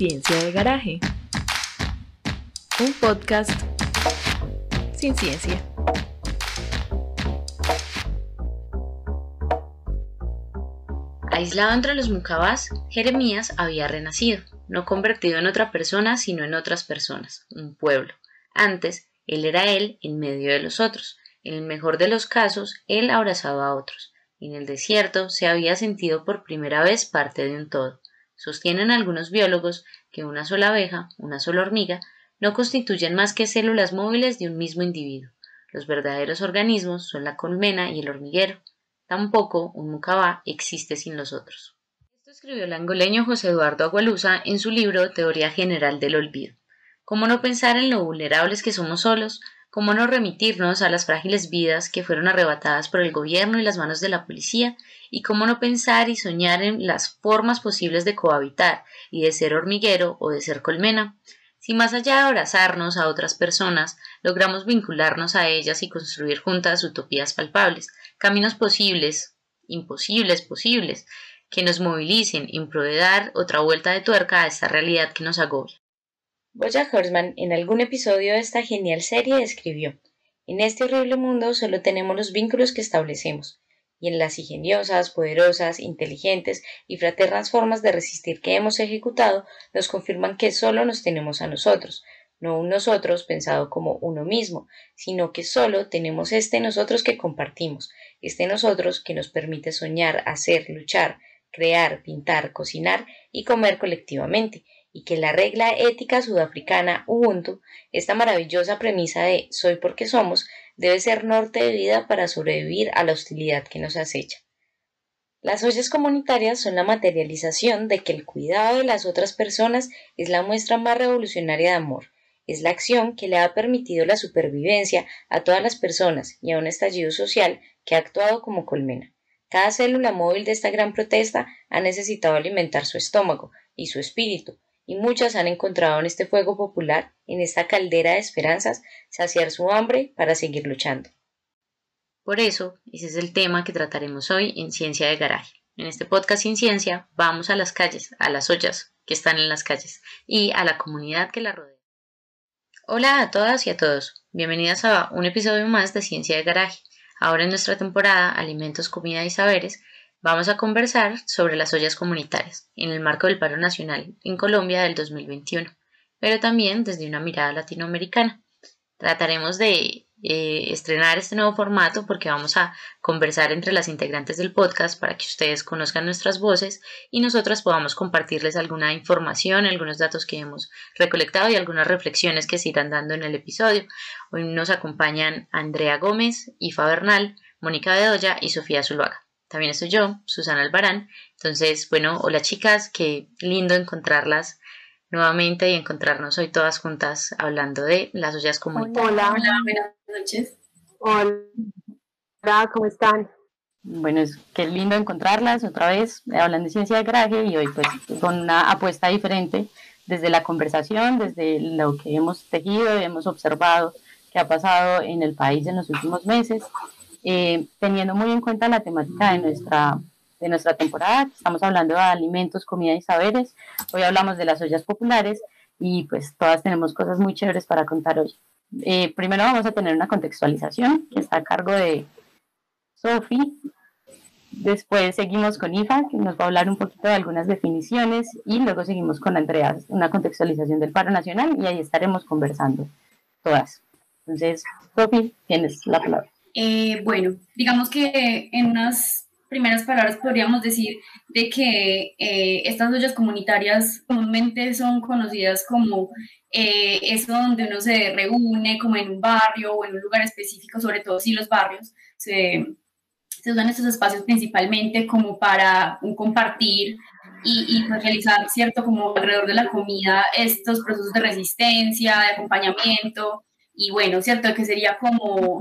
Ciencia de Garaje. Un podcast sin ciencia. Aislado entre los Mucabás, Jeremías había renacido, no convertido en otra persona, sino en otras personas, un pueblo. Antes, él era él en medio de los otros. En el mejor de los casos, él abrazaba a otros. En el desierto se había sentido por primera vez parte de un todo. Sostienen algunos biólogos que una sola abeja, una sola hormiga, no constituyen más que células móviles de un mismo individuo. Los verdaderos organismos son la colmena y el hormiguero. Tampoco un mucabá existe sin los otros. Esto escribió el angoleño José Eduardo Agualusa en su libro Teoría General del Olvido. ¿Cómo no pensar en lo vulnerables que somos solos? ¿Cómo no remitirnos a las frágiles vidas que fueron arrebatadas por el gobierno y las manos de la policía? ¿Y cómo no pensar y soñar en las formas posibles de cohabitar y de ser hormiguero o de ser colmena? Si más allá de abrazarnos a otras personas, logramos vincularnos a ellas y construir juntas utopías palpables, caminos posibles, imposibles, posibles, que nos movilicen en pro de dar otra vuelta de tuerca a esta realidad que nos agobia. Boya Horseman en algún episodio de esta genial serie escribió En este horrible mundo solo tenemos los vínculos que establecemos, y en las ingeniosas, poderosas, inteligentes y fraternas formas de resistir que hemos ejecutado nos confirman que solo nos tenemos a nosotros, no un nosotros pensado como uno mismo, sino que solo tenemos este nosotros que compartimos, este nosotros que nos permite soñar, hacer, luchar, crear, pintar, cocinar y comer colectivamente, y que la regla ética sudafricana Ubuntu, esta maravillosa premisa de soy porque somos, debe ser norte de vida para sobrevivir a la hostilidad que nos acecha. Las ollas comunitarias son la materialización de que el cuidado de las otras personas es la muestra más revolucionaria de amor, es la acción que le ha permitido la supervivencia a todas las personas y a un estallido social que ha actuado como colmena. Cada célula móvil de esta gran protesta ha necesitado alimentar su estómago y su espíritu, y muchas han encontrado en este fuego popular, en esta caldera de esperanzas, saciar su hambre para seguir luchando. Por eso, ese es el tema que trataremos hoy en Ciencia de Garaje. En este podcast Sin Ciencia vamos a las calles, a las ollas que están en las calles y a la comunidad que la rodea. Hola a todas y a todos, bienvenidas a un episodio más de Ciencia de Garaje. Ahora en nuestra temporada Alimentos, Comida y Saberes Vamos a conversar sobre las ollas comunitarias en el marco del paro nacional en Colombia del 2021, pero también desde una mirada latinoamericana. Trataremos de eh, estrenar este nuevo formato porque vamos a conversar entre las integrantes del podcast para que ustedes conozcan nuestras voces y nosotras podamos compartirles alguna información, algunos datos que hemos recolectado y algunas reflexiones que se irán dando en el episodio. Hoy nos acompañan Andrea Gómez, Ifa Bernal, Mónica Bedoya y Sofía Zuluaga también estoy yo, Susana Albarán. Entonces, bueno, hola chicas, qué lindo encontrarlas nuevamente y encontrarnos hoy todas juntas hablando de las ollas comunitarias. Hola, hola, buenas noches. Hola, ¿cómo están? Bueno, es qué lindo encontrarlas otra vez, hablando de ciencia de garaje y hoy pues con una apuesta diferente desde la conversación, desde lo que hemos tejido y hemos observado que ha pasado en el país en los últimos meses eh, teniendo muy en cuenta la temática de nuestra, de nuestra temporada. Estamos hablando de alimentos, comida y saberes. Hoy hablamos de las ollas populares y pues todas tenemos cosas muy chéveres para contar hoy. Eh, primero vamos a tener una contextualización que está a cargo de Sofi. Después seguimos con IFA, que nos va a hablar un poquito de algunas definiciones, y luego seguimos con Andrea, una contextualización del paro nacional, y ahí estaremos conversando todas. Entonces, Sofi, tienes la palabra. Eh, bueno, digamos que en unas primeras palabras podríamos decir de que eh, estas ollas comunitarias comúnmente son conocidas como eh, eso donde uno se reúne como en un barrio o en un lugar específico, sobre todo si los barrios se, se usan estos espacios principalmente como para un compartir y, y pues realizar, ¿cierto? Como alrededor de la comida estos procesos de resistencia, de acompañamiento y bueno, ¿cierto? Que sería como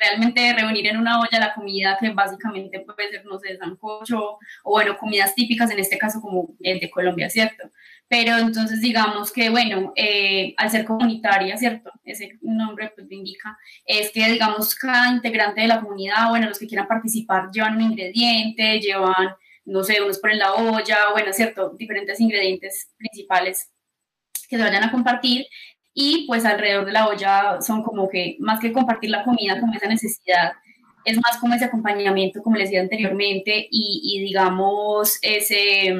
realmente reunir en una olla la comida que básicamente puede ser, no sé, sancocho o bueno, comidas típicas, en este caso como el de Colombia, ¿cierto? Pero entonces digamos que, bueno, eh, al ser comunitaria, ¿cierto? Ese nombre pues lo indica, es que digamos cada integrante de la comunidad, bueno, los que quieran participar llevan un ingrediente, llevan, no sé, unos ponen la olla, bueno, ¿cierto? Diferentes ingredientes principales que se vayan a compartir y pues alrededor de la olla son como que más que compartir la comida como esa necesidad, es más como ese acompañamiento, como les decía anteriormente, y, digamos ese,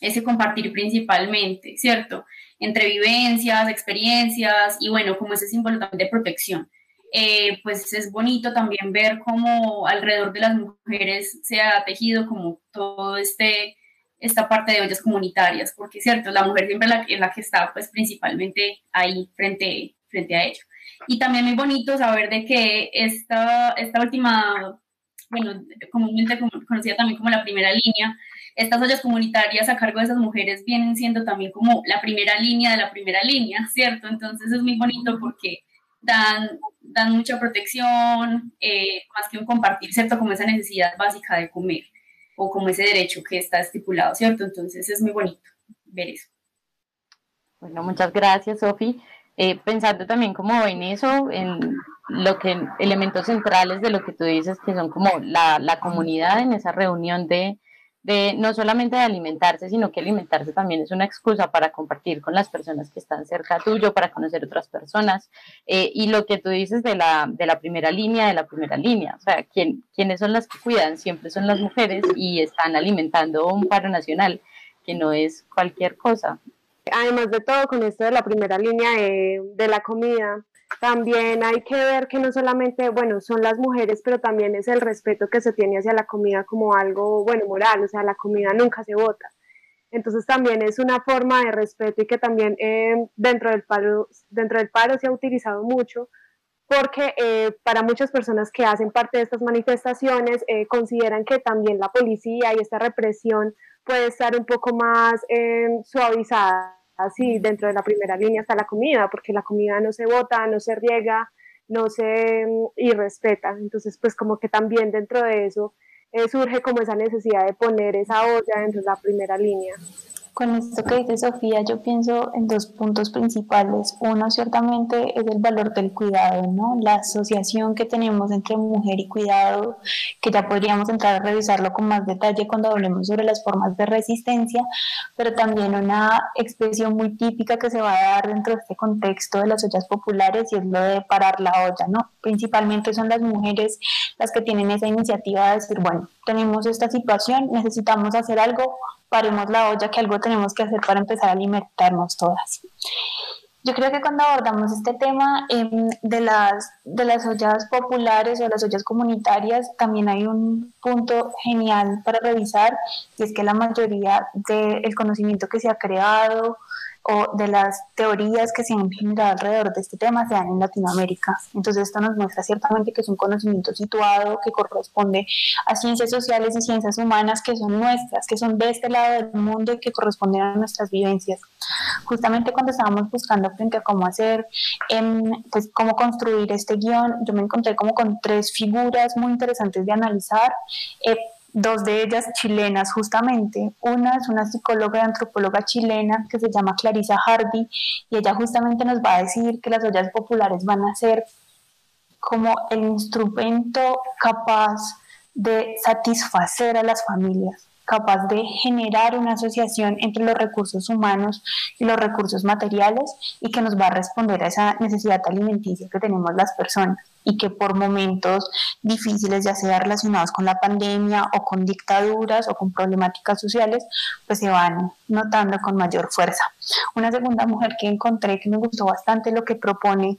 ese compartir principalmente, ¿cierto? Entre vivencias, experiencias y bueno, como ese símbolo también de protección. Eh, pues es bonito también ver cómo alrededor de las mujeres se ha tejido como todo este esta parte de ollas comunitarias, porque es cierto, la mujer siempre es la, que está pues principalmente ahí frente, frente a ello. Y también muy bonito saber de que esta, esta última, bueno, comúnmente conocida también como la primera línea, estas ollas comunitarias a cargo de esas mujeres vienen siendo también como la primera línea de la primera línea, ¿cierto? Entonces es muy bonito porque dan, dan mucha protección, eh, más que un compartir, ¿cierto? Como esa necesidad básica de comer o como ese derecho que está estipulado, ¿cierto? Entonces es muy bonito ver eso. Bueno, muchas gracias, Sofi. Eh, pensando también como en eso, en lo que elementos centrales de lo que tú dices, que son como la, la comunidad en esa reunión de, no solamente de alimentarse, sino que alimentarse también es una excusa para compartir con las personas que están cerca tuyo, para conocer otras personas. Eh, y lo que tú dices de la, de la primera línea, de la primera línea, o sea, ¿quién, ¿quiénes son las que cuidan? Siempre son las mujeres y están alimentando un paro nacional, que no es cualquier cosa. Además de todo, con esto de la primera línea de, de la comida, también hay que ver que no solamente, bueno, son las mujeres, pero también es el respeto que se tiene hacia la comida como algo, bueno, moral, o sea, la comida nunca se vota. Entonces también es una forma de respeto y que también eh, dentro, del paro, dentro del paro se ha utilizado mucho porque eh, para muchas personas que hacen parte de estas manifestaciones eh, consideran que también la policía y esta represión puede estar un poco más suavizada así dentro de la primera línea está la comida, porque la comida no se bota, no se riega, no se mm, y respeta. Entonces, pues como que también dentro de eso eh, surge como esa necesidad de poner esa olla dentro de la primera línea. Con esto que dice Sofía, yo pienso en dos puntos principales. Uno, ciertamente, es el valor del cuidado, ¿no? La asociación que tenemos entre mujer y cuidado, que ya podríamos entrar a revisarlo con más detalle cuando hablemos sobre las formas de resistencia, pero también una expresión muy típica que se va a dar dentro de este contexto de las ollas populares y es lo de parar la olla, ¿no? Principalmente son las mujeres las que tienen esa iniciativa de decir, bueno, tenemos esta situación, necesitamos hacer algo, paremos la olla, que algo tenemos que hacer para empezar a alimentarnos todas. Yo creo que cuando abordamos este tema em, de, las, de las ollas populares o las ollas comunitarias, también hay un punto genial para revisar, y es que la mayoría del conocimiento que se ha creado o de las teorías que se han generado alrededor de este tema se dan en Latinoamérica. Entonces esto nos muestra ciertamente que es un conocimiento situado que corresponde a ciencias sociales y ciencias humanas que son nuestras, que son de este lado del mundo y que corresponden a nuestras vivencias. Justamente cuando estábamos buscando frente a cómo hacer, em, pues cómo construir este guion, yo me encontré como con tres figuras muy interesantes de analizar. Eh, dos de ellas chilenas justamente. Una es una psicóloga y antropóloga chilena que se llama Clarisa Hardy y ella justamente nos va a decir que las ollas populares van a ser como el instrumento capaz de satisfacer a las familias capaz de generar una asociación entre los recursos humanos y los recursos materiales y que nos va a responder a esa necesidad alimenticia que tenemos las personas y que por momentos difíciles, ya sea relacionados con la pandemia o con dictaduras o con problemáticas sociales, pues se van notando con mayor fuerza. Una segunda mujer que encontré que me gustó bastante lo que propone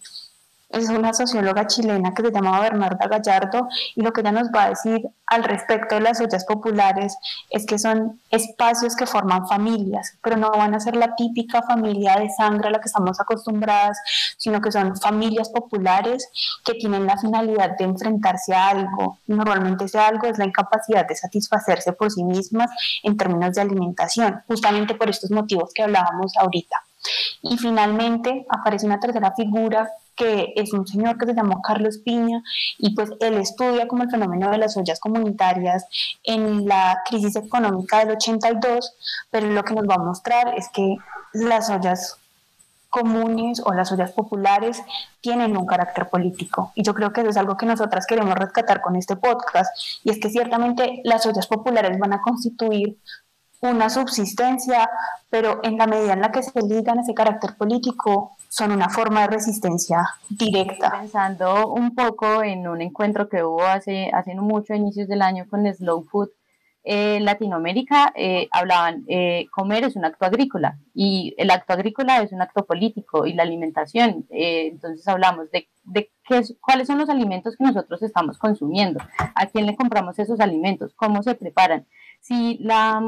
es una socióloga chilena que se llama Bernarda Gallardo y lo que ella nos va a decir al respecto de las ollas populares es que son espacios que forman familias, pero no van a ser la típica familia de sangre a la que estamos acostumbradas, sino que son familias populares que tienen la finalidad de enfrentarse a algo. Normalmente ese algo es la incapacidad de satisfacerse por sí mismas en términos de alimentación, justamente por estos motivos que hablábamos ahorita. Y finalmente aparece una tercera figura que es un señor que se llamó Carlos Piña y pues él estudia como el fenómeno de las ollas comunitarias en la crisis económica del 82, pero lo que nos va a mostrar es que las ollas comunes o las ollas populares tienen un carácter político. Y yo creo que eso es algo que nosotras queremos rescatar con este podcast. Y es que ciertamente las ollas populares van a constituir una subsistencia, pero en la medida en la que se ligan ese carácter político, son una forma de resistencia directa. Pensando un poco en un encuentro que hubo hace, hace mucho, a inicios del año, con Slow Food eh, Latinoamérica, eh, hablaban, eh, comer es un acto agrícola y el acto agrícola es un acto político y la alimentación, eh, entonces hablamos de, de qué cuáles son los alimentos que nosotros estamos consumiendo, a quién le compramos esos alimentos, cómo se preparan. Si la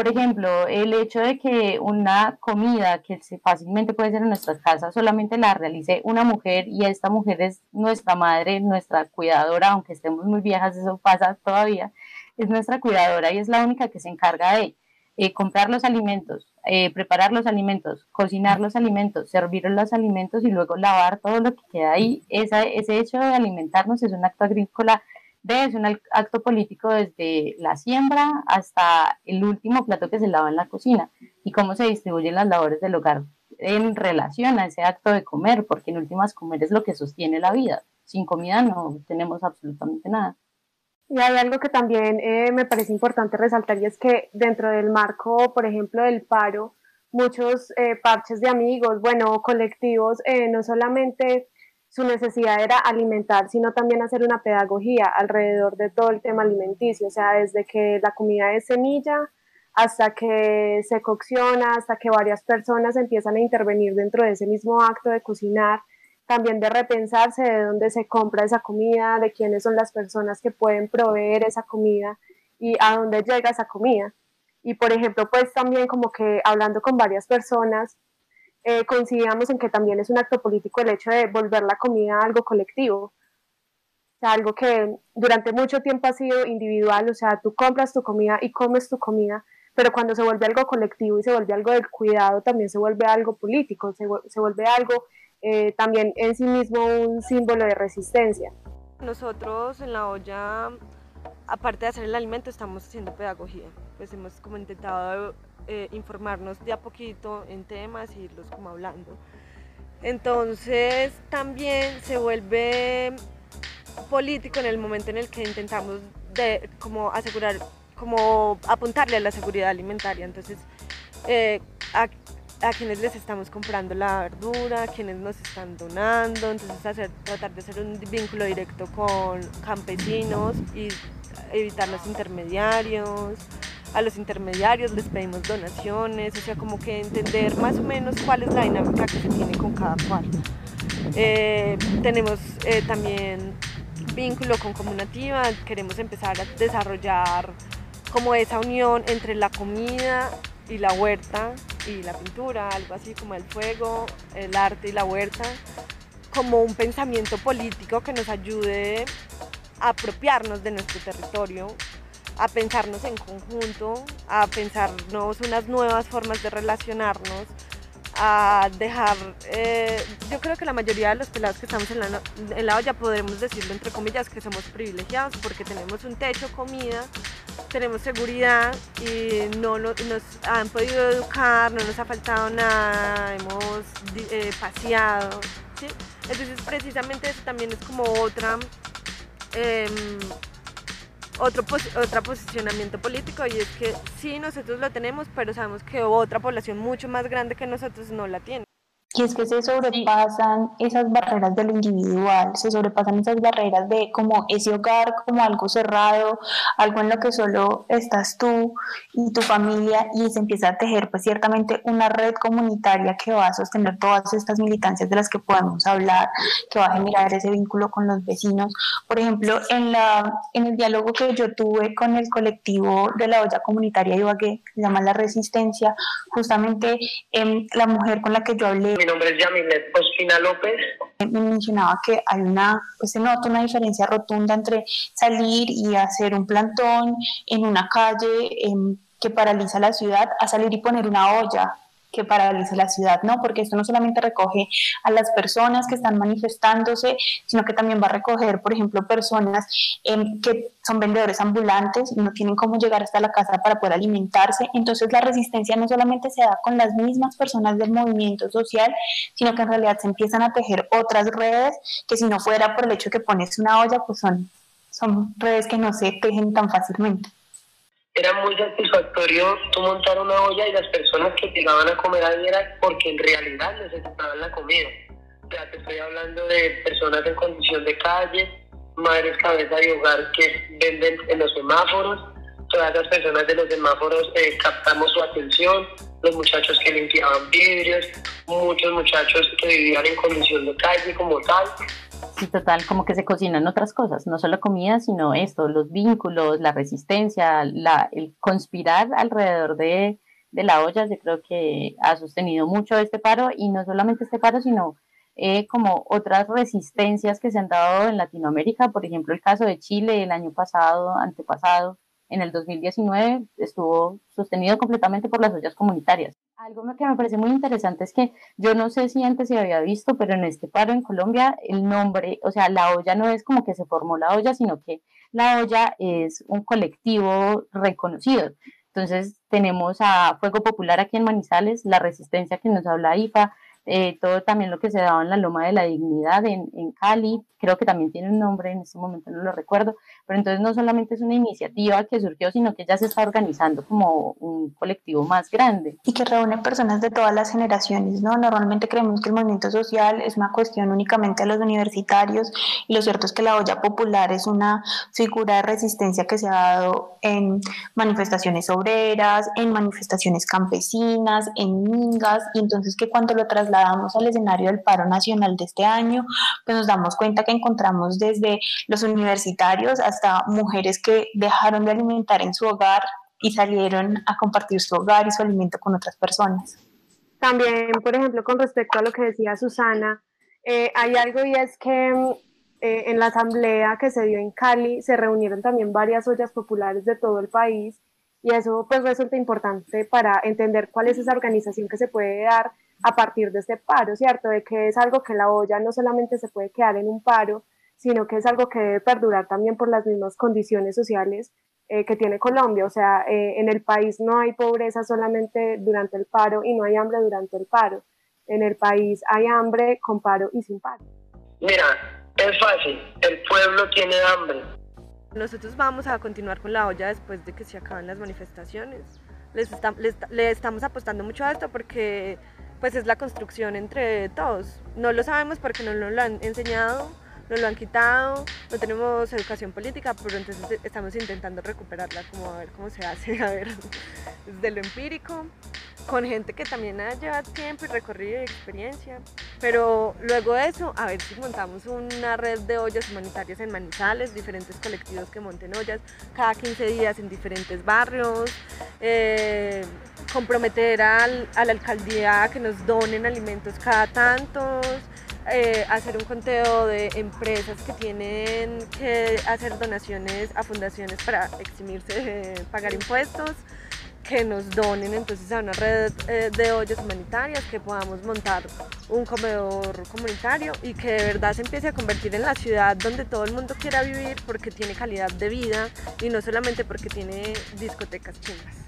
por ejemplo, el hecho de que una comida que fácilmente puede ser en nuestras casas solamente la realice una mujer y esta mujer es nuestra madre, nuestra cuidadora, aunque estemos muy viejas, eso pasa todavía, es nuestra cuidadora y es la única que se encarga de eh, comprar los alimentos, eh, preparar los alimentos, cocinar los alimentos, servir los alimentos y luego lavar todo lo que queda ahí. Esa, ese hecho de alimentarnos es un acto agrícola es un acto político desde la siembra hasta el último plato que se lava en la cocina y cómo se distribuyen las labores del hogar en relación a ese acto de comer, porque en últimas comer es lo que sostiene la vida. Sin comida no tenemos absolutamente nada. Y hay algo que también eh, me parece importante resaltar y es que dentro del marco, por ejemplo, del paro, muchos eh, parches de amigos, bueno, colectivos, eh, no solamente su necesidad era alimentar, sino también hacer una pedagogía alrededor de todo el tema alimenticio, o sea, desde que la comida es semilla hasta que se cocciona, hasta que varias personas empiezan a intervenir dentro de ese mismo acto de cocinar, también de repensarse de dónde se compra esa comida, de quiénes son las personas que pueden proveer esa comida y a dónde llega esa comida. Y por ejemplo, pues también como que hablando con varias personas, eh, coincidíamos en que también es un acto político el hecho de volver la comida algo colectivo, o sea, algo que durante mucho tiempo ha sido individual, o sea, tú compras tu comida y comes tu comida, pero cuando se vuelve algo colectivo y se vuelve algo del cuidado, también se vuelve algo político, se, se vuelve algo eh, también en sí mismo un símbolo de resistencia. Nosotros en la olla, aparte de hacer el alimento, estamos haciendo pedagogía, pues hemos como intentado eh, informarnos de a poquito en temas y irlos como hablando. Entonces también se vuelve político en el momento en el que intentamos de como asegurar, como apuntarle a la seguridad alimentaria. Entonces, eh, a, a, quienes les estamos comprando la verdura, a quienes nos están donando, entonces hacer, tratar de hacer un vínculo directo con campesinos y evitar los intermediarios a los intermediarios les pedimos donaciones, o sea, como que entender más o menos cuál es la dinámica que se tiene con cada cual. Eh, tenemos eh, también vínculo con Comunativa, queremos empezar a desarrollar como esa unión entre la comida y la huerta y la pintura, algo así como el fuego, el arte y la huerta, como un pensamiento político que nos ayude apropiarnos de nuestro territorio a pensarnos en conjunto, a pensarnos unas nuevas formas de relacionarnos, a dejar, eh, yo creo que la mayoría de los pelados que estamos en la, en la olla podemos decirlo entre comillas que somos privilegiados porque tenemos un techo, comida, tenemos seguridad y no nos han podido educar, no nos ha faltado nada, hemos eh, paseado, entonces precisamente eso también es como otra... Em, otro, otro posicionamiento político y es que sí, nosotros lo tenemos, pero sabemos que otra población mucho más grande que nosotros no la tiene. Y es que se sobrepasan esas barreras de lo individual, se sobrepasan esas barreras de como ese hogar, como algo cerrado, algo en lo que solo estás tú y tu familia y se empieza a tejer pues ciertamente una red comunitaria que va a sostener todas estas militancias de las que podemos hablar, que va a generar ese vínculo con los vecinos. Por ejemplo, en, la, en el diálogo que yo tuve con el colectivo de la olla comunitaria Ibagué, que se llama La Resistencia, justamente eh, la mujer con la que yo hablé mi nombre es Yamilet Ospina López. Me mencionaba que hay una, pues se nota una diferencia rotunda entre salir y hacer un plantón en una calle em, que paraliza la ciudad a salir y poner una olla que paralice la ciudad, ¿no? Porque esto no solamente recoge a las personas que están manifestándose, sino que también va a recoger, por ejemplo, personas em, que son vendedores ambulantes y no tienen cómo llegar hasta la casa para poder alimentarse. Entonces la resistencia no solamente se da con las mismas personas del movimiento social, sino que en realidad se empiezan a tejer otras redes que si no fuera por el hecho que pones una olla, pues son, son redes que no se tejen tan fácilmente. Era muy satisfactorio tú montar una olla y las personas que llegaban a comer ahí era porque en realidad necesitaban la comida. Ya te estoy hablando de personas en condición de calle, madres cabeza de hogar que venden en los semáforos, todas las personas de los semáforos eh, captamos su atención, los muchachos que limpiaban vidrios, muchos muchachos que vivían en condición de calle como tal. Sí, total, como que se cocinan otras cosas, no solo comida, sino esto, los vínculos, la resistencia, la, el conspirar alrededor de, la olla, yo creo que ha sostenido mucho este paro y no solamente este paro, sino eh, como otras resistencias que se han dado en Latinoamérica, por ejemplo el caso de Chile el año pasado, antepasado, en el 2019 estuvo sostenido completamente por las ollas comunitarias. Algo que me parece muy interesante es que yo no sé si antes se había visto, pero en este paro en Colombia el nombre, o sea, la olla no es como que se formó la olla, sino que la olla es un colectivo reconocido. Entonces tenemos a Fuego Popular aquí en Manizales, la resistencia que nos habla IFA, eh, todo también lo que se daba en la Loma de la Dignidad en, en, Cali, creo que también tiene un nombre, en este momento no lo recuerdo, pero entonces no solamente es una iniciativa que surgió, sino que ya se está organizando como un colectivo más grande. Y que reúne personas de todas las generaciones, ¿no? Normalmente creemos que el movimiento social es una cuestión únicamente de los universitarios y lo cierto es que la olla popular es una figura de resistencia que se ha dado en manifestaciones obreras, en manifestaciones campesinas, en mingas, y entonces que cuando lo trasladamos al escenario del paro nacional de este año, pues nos damos cuenta que encontramos desde los universitarios hasta mujeres que dejaron de alimentar en su hogar y salieron a compartir su hogar y su alimento con otras personas. También, por ejemplo, con respecto a lo que decía Susana, eh, hay algo y es que eh, en la asamblea que se dio en Cali se reunieron también varias ollas populares de todo el país y eso pues resulta importante para entender cuál es esa organización que se puede dar a partir de este paro, ¿cierto? De que es algo que la olla no solamente se puede quedar en un paro, sino que es algo que debe perdurar también por las mismas condiciones sociales eh, que tiene Colombia. O sea, eh, en el país no hay pobreza solamente durante el paro y no hay hambre durante el paro. En el país hay hambre con paro y sin paro. Mira, es fácil, el pueblo tiene hambre. Nosotros vamos a continuar con la olla después de que se acaben las manifestaciones. Les, les estamos apostando mucho a esto porque pues es la construcción entre todos. No lo sabemos porque no nos lo han enseñado nos lo han quitado, no tenemos educación política, pero entonces estamos intentando recuperarla, como a ver cómo se hace, a ver, desde lo empírico, con gente que también lleva tiempo y recorrido y experiencia. Pero luego de eso, a ver si montamos una red de ollas humanitarias en Manizales, diferentes colectivos que monten ollas cada 15 días en diferentes barrios, eh, comprometer a la alcaldía a que nos donen alimentos cada tantos. Eh, hacer un conteo de empresas que tienen que hacer donaciones a fundaciones para eximirse de pagar impuestos, que nos donen entonces a una red eh, de ollas humanitarias, que podamos montar un comedor comunitario y que de verdad se empiece a convertir en la ciudad donde todo el mundo quiera vivir porque tiene calidad de vida y no solamente porque tiene discotecas chingas.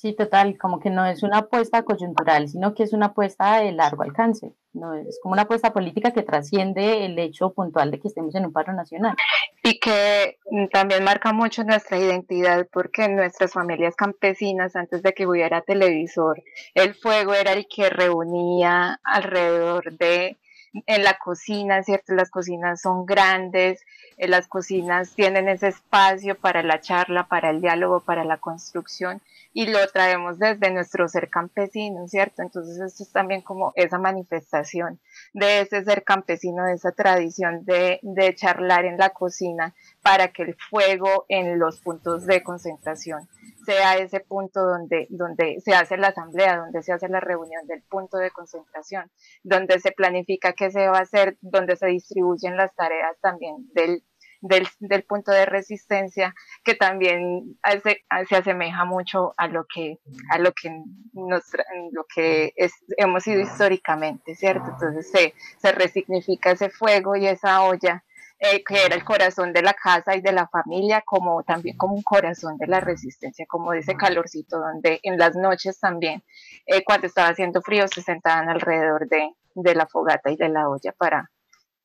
Sí, total, como que no es una apuesta coyuntural, sino que es una apuesta de largo alcance. No es como una apuesta política que trasciende el hecho puntual de que estemos en un paro nacional. Y que también marca mucho nuestra identidad porque nuestras familias campesinas, antes de que hubiera televisor, el fuego era el que reunía alrededor de en la cocina, ¿cierto? Las cocinas son grandes, eh, las cocinas tienen ese espacio para la charla, para el diálogo, para la construcción y lo traemos desde nuestro ser campesino, ¿cierto? Entonces esto es también como esa manifestación de ese ser campesino, de esa tradición de, de charlar en la cocina para que el fuego en los puntos de concentración sea ese punto donde, donde se hace la asamblea, donde se hace la reunión del punto de concentración, donde se planifica qué se va a hacer, donde se distribuyen las tareas también del, del, punto de resistencia, que también se, se, asemeja mucho a lo que, a lo que, nos, lo que hemos sido históricamente, ¿cierto? Entonces se, se resignifica ese fuego y esa olla eh, que era el corazón de la casa y de la familia, como también como un corazón de la resistencia, como ese calorcito, donde en las noches también, eh, cuando estaba haciendo frío, se sentaban alrededor de, de, la fogata y de la olla para,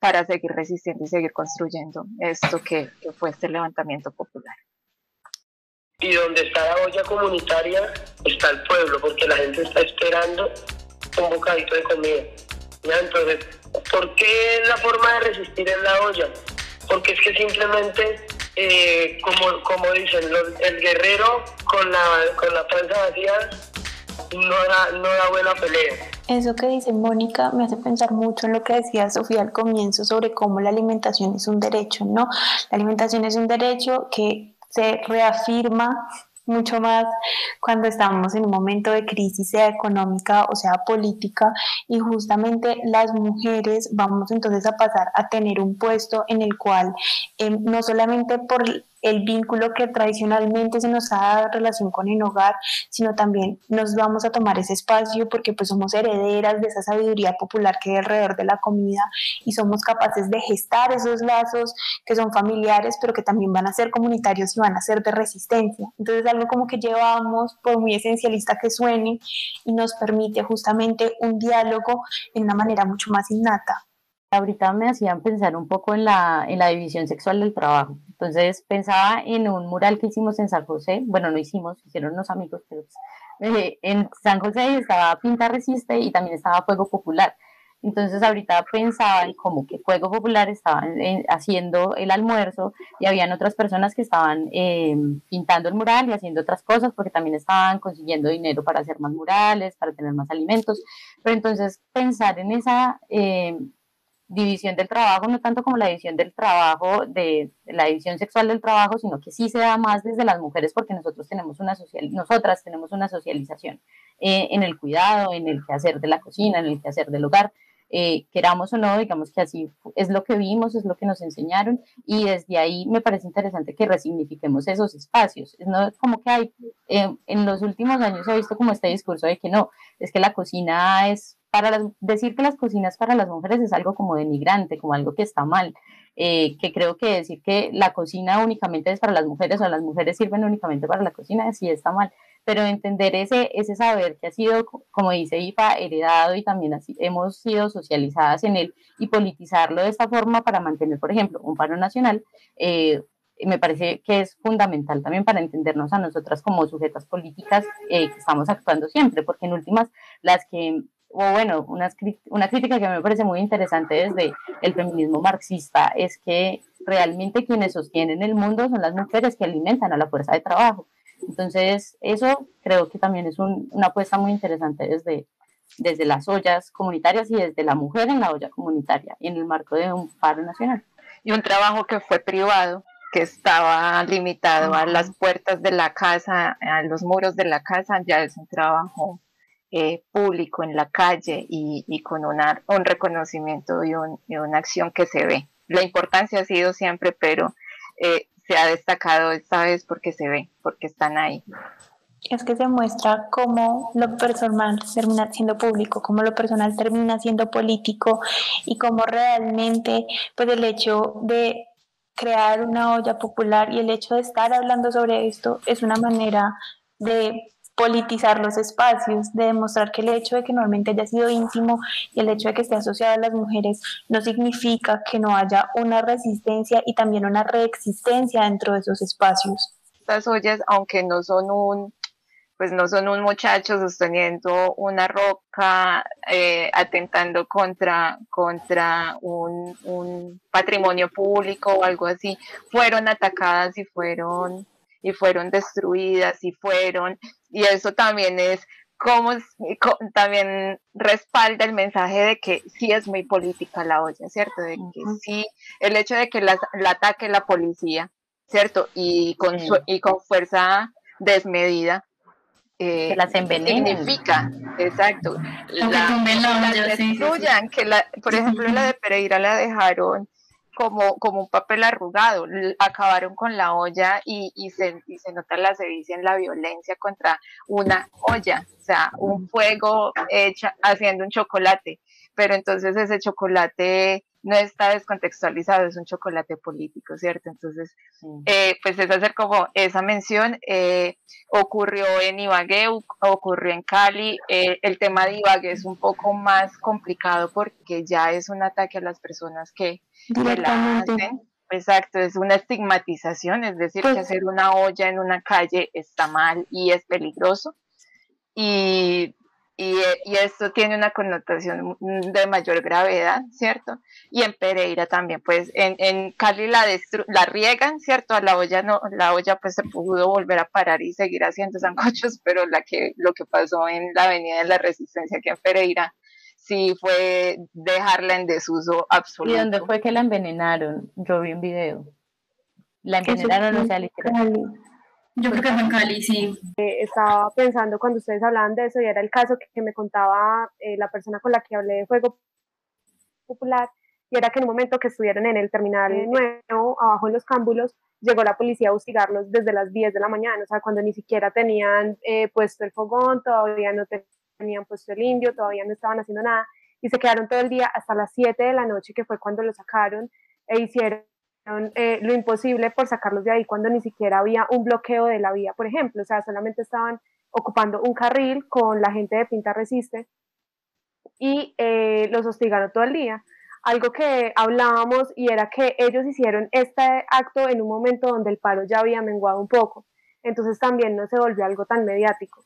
para seguir resistiendo y seguir construyendo esto que, fue este levantamiento popular. y donde está la olla comunitaria está el pueblo, porque la gente está esperando un bocadito de comida. ¿ya? Entonces, ¿por qué la forma de resistir en la olla? Porque es que simplemente, eh, como, como dicen, el guerrero con la, con la panza vacía no da, buena pelea. Eso que dice Mónica me hace pensar mucho en lo que decía Sofía al comienzo sobre cómo la alimentación es un derecho, ¿no? La alimentación es un derecho que se reafirma mucho más cuando estamos en un momento de crisis, sea económica o sea política, y justamente las mujeres vamos entonces a pasar a tener un puesto en el cual eh, no solamente por el vínculo que tradicionalmente se nos ha dado relación con el hogar, sino también nos vamos a tomar ese espacio porque pues somos herederas de esa sabiduría popular que hay alrededor de la comida y somos capaces de gestar esos lazos que son familiares, pero que también van a ser comunitarios y van a ser de resistencia. Entonces algo como que llevamos, por muy esencialista que suene, y nos permite justamente un diálogo en una manera mucho más innata. Ahorita me hacían pensar un poco en la, en la división sexual del trabajo. Entonces pensaba en un mural que hicimos en San José, bueno, no hicimos, hicieron unos amigos, pero pues, eh, en San José estaba Pinta Resiste y también estaba Fuego Popular. Entonces ahorita pensaba en como que Fuego Popular estaba eh, haciendo el almuerzo y habían otras personas que estaban eh, pintando el mural y haciendo otras cosas porque también estaban consiguiendo dinero para hacer más murales, para tener más alimentos. Pero entonces pensar en esa división del trabajo, no tanto como la división del trabajo, de, la división sexual del trabajo, sino que sí se da más desde las mujeres porque nosotros tenemos una social, nosotras tenemos una socialización eh, en el cuidado, en el quehacer de la cocina, en el quehacer del hogar, eh, queramos o no, digamos que así es lo que vimos, es lo que nos enseñaron y desde ahí me parece interesante que resignifiquemos esos espacios. Es no como que hay, eh, en los últimos años he visto como este discurso de que no, es que la cocina es para decir que las cocinas para las mujeres es algo como denigrante, como algo que está mal, eh, que creo que decir que la cocina únicamente es para las mujeres o las mujeres sirven únicamente para la cocina, sí está mal, pero entender ese, ese saber que ha sido, como dice IFA, heredado y también así, hemos sido socializadas en él y politizarlo de esta forma para mantener, por ejemplo, un paro nacional, eh, me parece que es fundamental también para entendernos a nosotras como sujetas políticas eh, que estamos actuando siempre, porque en últimas las que o bueno, una, una crítica que me parece muy interesante desde el feminismo marxista es que realmente quienes sostienen el mundo son las mujeres que alimentan a la fuerza de trabajo. Entonces, eso creo que también es una apuesta muy interesante desde, desde las ollas comunitarias y desde la mujer en la olla comunitaria y en el marco de un paro nacional. Y un trabajo que fue privado, que estaba limitado a las puertas de la casa, a los muros de la casa, ya es un trabajo eh, público en la calle y, con una, un reconocimiento y, una acción que se ve. La importancia ha sido siempre, pero eh, se ha destacado esta vez porque se ve, porque están ahí. Es que se muestra cómo lo personal termina siendo público, cómo lo personal termina siendo político y cómo realmente pues el hecho de crear una olla popular y el hecho de estar hablando sobre esto es una manera de politizar los espacios, de demostrar que el hecho de que normalmente haya sido íntimo y el hecho de que esté asociado a las mujeres no significa que no haya una resistencia y también una reexistencia dentro de esos espacios. Estas ollas, aunque no son un pues no son un muchacho sosteniendo una roca, eh, atentando contra, contra un, un patrimonio público o algo así, fueron atacadas y fueron y fueron destruidas y fueron, y eso también es como también respalda el mensaje de que sí es muy política la olla, ¿cierto? De que sí, el hecho de que la, ataque la policía, ¿cierto? Y con, y con fuerza desmedida. Eh, que las envenenen. Significa, exacto. La, destruyan, que la, por ejemplo, la de Pereira la dejaron como, como un papel arrugado. Acabaron con la olla y, y, se, y se nota la sevicia en la violencia contra una olla, o sea, un fuego hecha, haciendo un chocolate. Pero entonces ese chocolate no está descontextualizado, es un chocolate político, ¿cierto? Entonces, eh, pues es hacer como esa mención. Eh, ocurrió en Ibagué, ocurrió en Cali. Eh, el tema de Ibagué es un poco más complicado porque ya es un ataque a las personas que, la hacen. Exacto, es una estigmatización, es decir, que Pues hacer una olla en una calle está mal y es peligroso. Y, y, eh, y esto tiene una connotación de mayor gravedad, ¿cierto? Y en Pereira también, pues en, en Cali la, destru- la riegan, ¿cierto? A la olla no, la olla pues se pudo volver a parar y seguir haciendo sancochos, pero la que, lo que pasó en la Avenida de la Resistencia aquí en Pereira sí fue dejarla en desuso ¿Y absoluto. dónde fue que la envenenaron? Yo vi un video. La envenenaron, o sea, en literal. Cali. Yo creo que fue en Cali, sí. Eh, estaba pensando cuando ustedes hablaban de eso y era el caso que, que me contaba eh, la persona con la que hablé de Fuego Popular y era que en un momento que estuvieron en el terminal nuevo, abajo en los cámbulos, llegó la policía a hostigarlos desde las 10 de la mañana, o sea, cuando ni siquiera tenían eh, puesto el fogón, todavía no tenían puesto el indio, todavía no estaban haciendo nada y se quedaron todo el día hasta las 7 de la noche, que fue cuando lo sacaron e hicieron eh, lo imposible por sacarlos de ahí cuando ni siquiera había un bloqueo de la vía, por ejemplo, o sea, solamente estaban ocupando un carril con la gente de Pinta Resiste y eh, los hostigaron todo el día. Algo que hablábamos y era que ellos hicieron este acto en un momento donde el paro ya había menguado un poco, entonces también no se volvió algo tan mediático.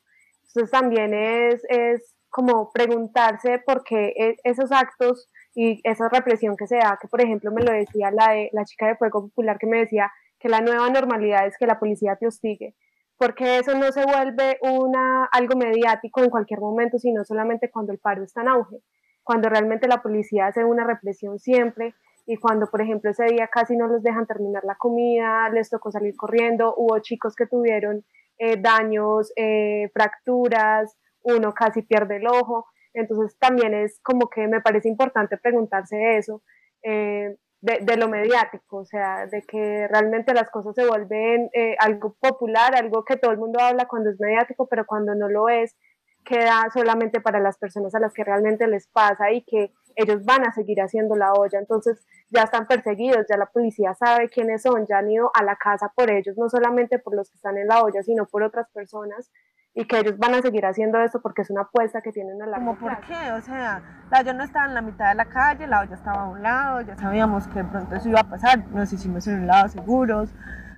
Entonces también es, es como preguntarse por qué e- esos actos y esa represión que se da, que por ejemplo me lo decía la, la chica de Fuego Popular que me decía que la nueva normalidad es que la policía te hostigue, porque eso no se vuelve una, algo mediático en cualquier momento, sino solamente cuando el paro está en auge, cuando realmente la policía hace una represión siempre y cuando, por ejemplo, ese día casi no los dejan terminar la comida, les tocó salir corriendo, hubo chicos que tuvieron eh, daños, eh, fracturas, uno casi pierde el ojo, entonces también es como que me parece importante preguntarse eso, eh, de, de, lo mediático, o sea, de que realmente las cosas se vuelven eh, algo popular, algo que todo el mundo habla cuando es mediático, pero cuando no lo es, queda solamente para las personas a las que realmente les pasa y que ellos van a seguir haciendo la olla, entonces ya están perseguidos, ya la policía sabe quiénes son, ya han ido a la casa por ellos, no solamente por los que están en la olla, sino por otras personas y que ellos van a seguir haciendo eso porque es una apuesta que tienen a la ¿Cómo por qué? O sea, la olla no estaba en la mitad de la calle, la olla estaba a un lado, ya sabíamos que de pronto eso iba a pasar, nos hicimos en un lado seguros,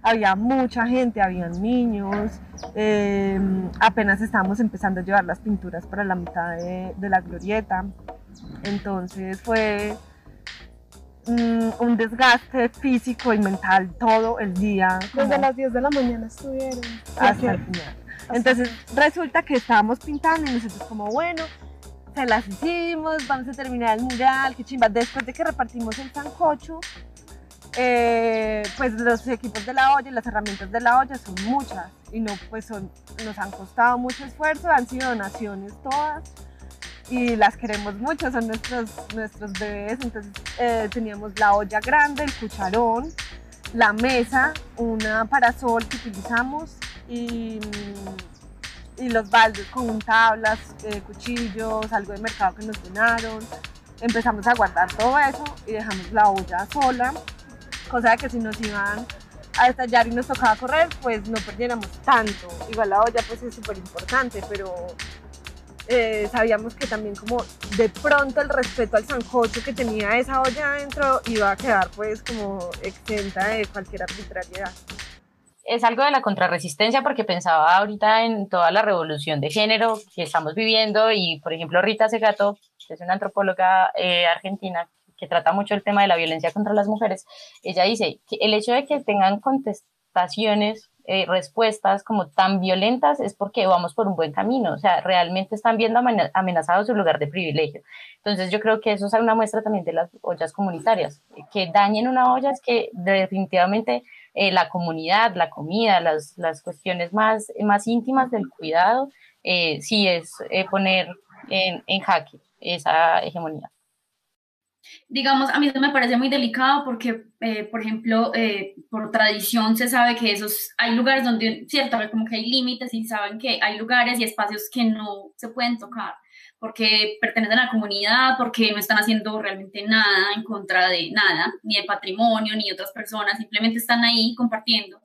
había mucha gente, había niños, eh, apenas estábamos empezando a llevar las pinturas para la mitad de, de la glorieta, entonces fue mm, un desgaste físico y mental todo el día. Desde las 10 de la mañana estuvieron. Hasta el final. Entonces resulta que estábamos pintando y nosotros como, bueno, se las hicimos, vamos a terminar el mural, qué chimba. Después de que repartimos el sancocho, eh, pues los equipos de la olla y las herramientas de la olla son muchas y no, pues son, nos han costado mucho esfuerzo, han sido donaciones todas y las queremos mucho, son nuestros, nuestros bebés. Entonces eh, teníamos la olla grande, el cucharón, la mesa, una parasol que utilizamos y, y los baldes con tablas, eh, cuchillos, algo de mercado que nos donaron. Empezamos a guardar todo eso y dejamos la olla sola, cosa de que si nos iban a estallar y nos tocaba correr, pues no perdiéramos tanto. Igual la olla pues es súper importante, pero eh, sabíamos que también como de pronto el respeto al sancocho que tenía esa olla adentro iba a quedar pues como exenta de cualquier arbitrariedad. Es algo de la contrarresistencia porque pensaba ahorita en toda la revolución de género que estamos viviendo y, por ejemplo, Rita Segato, que es una antropóloga eh, argentina que trata mucho el tema de la violencia contra las mujeres, ella dice que el hecho de que tengan contestaciones, eh, respuestas como tan violentas es porque vamos por un buen camino, o sea, realmente están viendo amenazado su lugar de privilegio. Entonces yo creo que eso es una muestra también de las ollas comunitarias, que dañen una olla es que definitivamente eh, la comunidad, la comida, las, las cuestiones más, más íntimas del cuidado, eh, sí es eh, poner en, en, jaque esa hegemonía. Digamos, a mí me parece muy delicado porque, eh, por ejemplo, por tradición se sabe que esos, hay lugares donde, cierto, como que hay límites y saben que hay lugares y espacios que no se pueden tocar porque pertenecen a la comunidad, porque no están haciendo realmente nada en contra de nada, ni de patrimonio, ni de otras personas, simplemente están ahí compartiendo.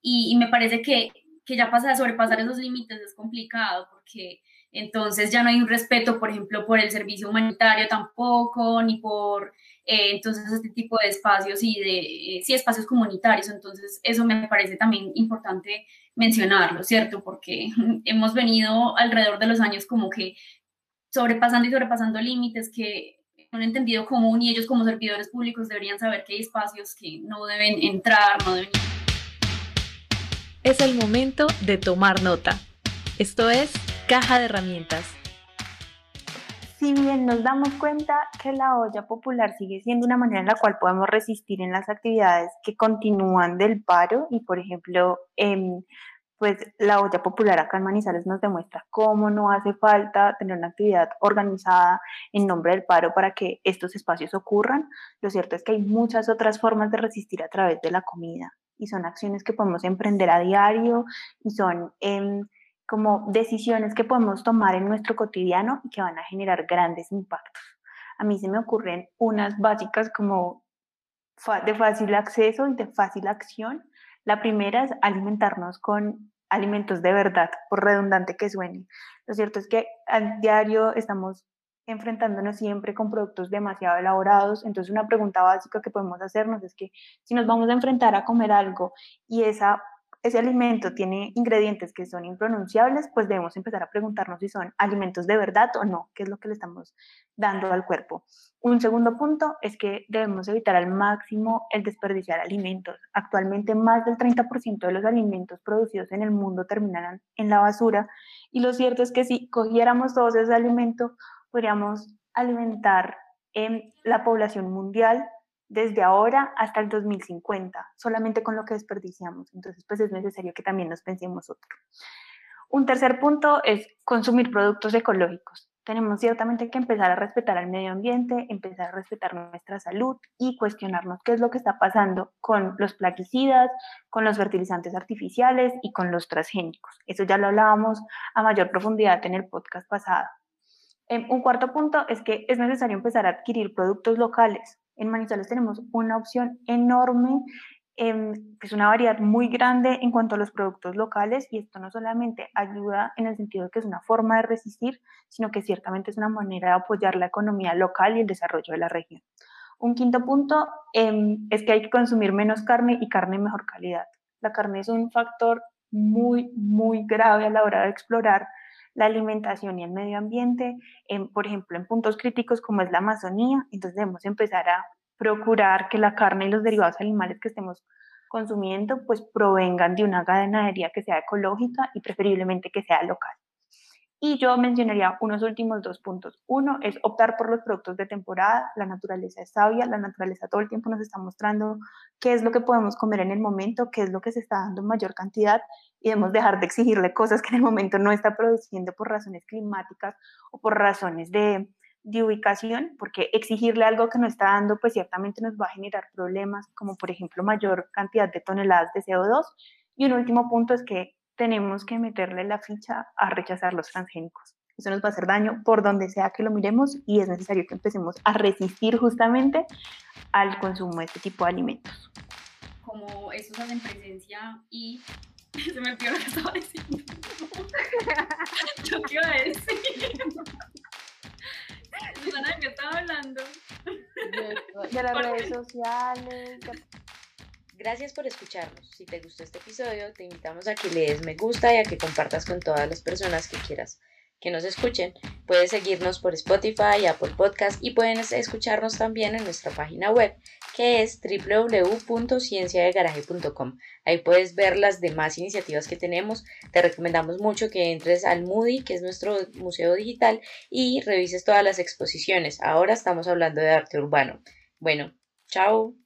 Y, y me parece que, que ya pasa de sobrepasar esos límites es complicado, porque Entonces ya no hay un respeto, por ejemplo, por el servicio humanitario tampoco, ni por eh, entonces este tipo de espacios y de, eh, sí, espacios comunitarios. Entonces eso me parece también importante mencionarlo, ¿cierto? Porque hemos venido alrededor de los años como que sobrepasando y sobrepasando límites que un entendido común y ellos como servidores públicos deberían saber que hay espacios que no deben entrar, no deben... Es el momento de tomar nota. Esto es Caja de Herramientas. Si bien nos damos cuenta que la olla popular sigue siendo una manera en la cual podemos resistir en las actividades que continúan del paro y, por ejemplo, eh, pues la olla popular acá en Manizales nos demuestra cómo no hace falta tener una actividad organizada en nombre del paro para que estos espacios ocurran. Lo cierto es que hay muchas otras formas de resistir a través de la comida y son acciones que podemos emprender a diario y son em, como decisiones que podemos tomar en nuestro cotidiano y que van a generar grandes impactos. A mí se me ocurren unas básicas como de fácil acceso y de fácil acción. La primera es alimentarnos con alimentos de verdad, por redundante que suene. Lo cierto es que a diario estamos enfrentándonos siempre con productos demasiado elaborados, entonces una pregunta básica que podemos hacernos es que si nos vamos a enfrentar a comer algo y esa ese alimento tiene ingredientes que son impronunciables, pues debemos empezar a preguntarnos si son alimentos de verdad o no, qué es lo que le estamos dando al cuerpo. Un segundo punto es que debemos evitar al máximo el desperdiciar alimentos. Actualmente más del 30% de los alimentos producidos en el mundo terminan en la basura y lo cierto es que si cogiéramos todos esos alimentos, podríamos alimentar en la población mundial desde ahora hasta el 2050, solamente con lo que desperdiciamos. Entonces, pues es necesario que también nos pensemos otro. Un tercer punto es consumir productos ecológicos. Tenemos ciertamente que empezar a respetar al medio ambiente, empezar a respetar nuestra salud y cuestionarnos qué es lo que está pasando con los plaguicidas, con los fertilizantes artificiales y con los transgénicos. Eso ya lo hablábamos a mayor profundidad en el podcast pasado. Em, un cuarto punto es que es necesario empezar a adquirir productos locales. En Manizales tenemos una opción enorme, eh, es una variedad muy grande en cuanto a los productos locales y esto no solamente ayuda en el sentido de que es una forma de resistir, sino que ciertamente es una manera de apoyar la economía local y el desarrollo de la región. Un quinto punto em, es que hay que consumir menos carne y carne de mejor calidad. La carne es un factor muy, muy grave a la hora de explorar la alimentación y el medio ambiente, en, por ejemplo, en puntos críticos como es la Amazonía, entonces debemos empezar a procurar que la carne y los derivados animales que estemos consumiendo pues provengan de una ganadería que sea ecológica y preferiblemente que sea local. Y yo mencionaría unos últimos dos puntos. Uno es optar por los productos de temporada. La naturaleza es sabia, la naturaleza todo el tiempo nos está mostrando qué es lo que podemos comer en el momento, qué es lo que se está dando en mayor cantidad y debemos dejar de exigirle cosas que en el momento no está produciendo por razones climáticas o por razones de, de ubicación, porque exigirle algo que no está dando, pues ciertamente nos va a generar problemas, como por ejemplo mayor cantidad de toneladas de CO2. Y un último punto es que tenemos que meterle la ficha a rechazar los transgénicos. Eso nos va a hacer daño por donde sea que lo miremos y es necesario que empecemos a resistir justamente al consumo de este tipo de alimentos. Como eso hacen presencia y se me olvidó lo que estaba diciendo. ¿Yo qué iba a decir? Susana, ¿de qué estaba hablando? De, las redes sociales. Gracias por escucharnos. Si te gustó este episodio, te invitamos a que le des me gusta y a que compartas con todas las personas que quieras que nos escuchen. Puedes seguirnos por Spotify, Apple Podcast y pueden escucharnos también en nuestra página web que es www.cienciadegaraje.com. Ahí puedes ver las demás iniciativas que tenemos. Te recomendamos mucho que entres al Moody, que es nuestro museo digital, y revises todas las exposiciones. Ahora estamos hablando de arte urbano. Bueno, chao.